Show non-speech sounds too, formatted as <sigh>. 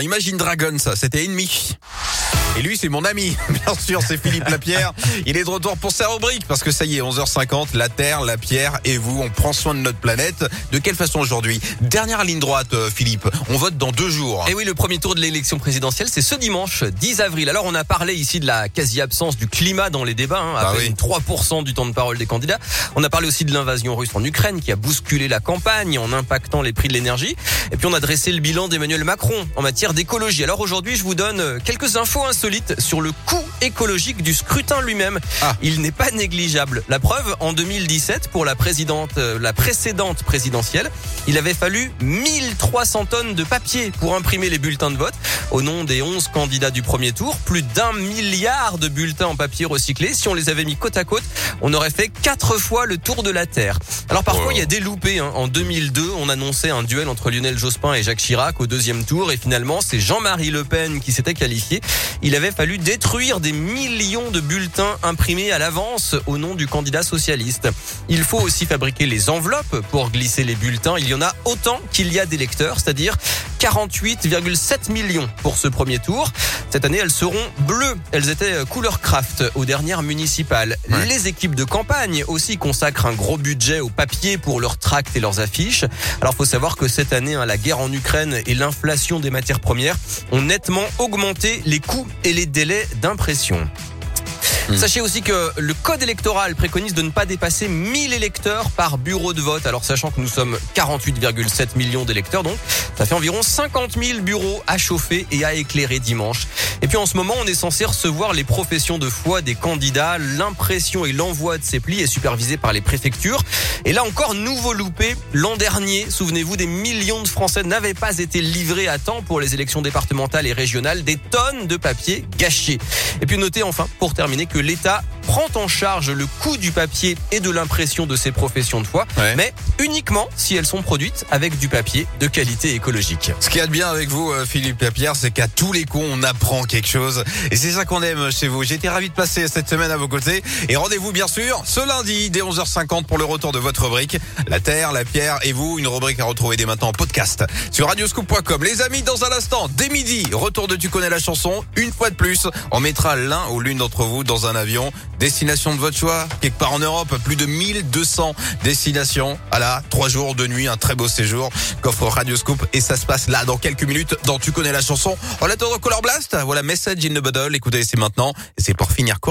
Imagine Dragon, ça, c'était ennemi. Et lui, c'est mon ami. <laughs> Bien sûr, c'est Philippe Lapierre. Il est de retour pour sa rubrique parce que ça y est, 11h50, la Terre, la Pierre et vous, on prend soin de notre planète. De quelle façon aujourd'hui? Dernière ligne droite, euh, Philippe. On vote dans deux jours. Et oui, le premier tour de l'élection présidentielle, c'est ce dimanche, 10 avril. Alors, on a parlé ici de la quasi-absence du climat dans les débats, hein, à Ah peine oui. 3% du temps de parole des candidats. On a parlé aussi de l'invasion russe en Ukraine qui a bousculé la campagne en impactant les prix de l'énergie. Et puis, on a dressé le bilan d'Emmanuel Macron en matière d'écologie. Alors aujourd'hui, je vous donne euh, quelques infos insolites sur le coût écologique du scrutin lui-même. Ah. Il n'est pas négligeable. La preuve, en 2017, pour la présidente, euh, la précédente présidentielle, il avait fallu 1300 tonnes de papier pour imprimer les bulletins de vote. Au nom des 11 candidats du premier tour, plus d'un milliard de bulletins en papier recyclé. Si on les avait mis côte à côte, on aurait fait quatre fois le tour de la Terre. Alors parfois, il y a des loupés. hein. En 2002, on annonçait un duel entre Lionel Jospin et Jacques Chirac au deuxième tour. Et finalement, c'est Jean-Marie Le Pen qui s'était qualifié. Il avait fallu détruire des millions de bulletins imprimés à l'avance au nom du candidat socialiste. Il faut aussi fabriquer les enveloppes pour glisser les bulletins. Il y en a autant qu'il y a d'électeurs, c'est-à-dire 48,7 millions pour ce premier tour. Cette année, elles seront bleues. Elles étaient euh, couleur craft aux dernières municipales. Ouais. Les équipes de campagne aussi consacrent un gros budget au papier pour leurs tracts et leurs affiches. Alors, faut savoir que cette année, hein, la guerre en Ukraine et l'inflation des matières premières ont nettement augmenté les coûts et les délais d'impression. Hmm. Sachez aussi que le code électoral préconise de ne pas dépasser 1000 électeurs par bureau de vote. Alors sachant que nous sommes 48,7 millions d'électeurs, donc ça fait environ 50 000 bureaux à chauffer et à éclairer dimanche. Et puis en ce moment, on est censé recevoir les professions de foi des candidats. L'impression et l'envoi de ces plis est supervisé par les préfectures. Et là encore, nouveau loupé. L'an dernier, souvenez-vous, des millions de Français n'avaient pas été livrés à temps pour les élections départementales et régionales. Des tonnes de papier gâchés. Et puis notez enfin, pour terminer, que l'État prend en charge le coût du papier et de l'impression de ces professions de foi, Ouais. mais uniquement si elles sont produites avec du papier de qualité écologique. Ce qu'il y a de bien avec vous, euh, Philippe Lapierre, c'est qu'à tous les coups, on apprend quelque chose. Et c'est ça qu'on aime chez vous. J'ai été ravi de passer cette semaine à vos côtés. Et rendez-vous, bien sûr, ce lundi, dès 11h50 pour le retour de votre rubrique. La Terre, la Pierre et vous. Une rubrique à retrouver dès maintenant en podcast sur radioscoop.com. Les amis, dans un instant, dès midi, retour de Tu connais la chanson. Une fois de plus, on mettra l'un ou l'une d'entre vous dans un avion. Destination de votre choix, quelque part en Europe, plus de 1200 destinations. Voilà, trois jours de nuit, un très beau séjour qu'offre Radioscoop et ça se passe là dans quelques minutes dans Tu connais la chanson. En attendant Color Blast, voilà Message in the Bottle. Écoutez, c'est maintenant et c'est pour finir correctement.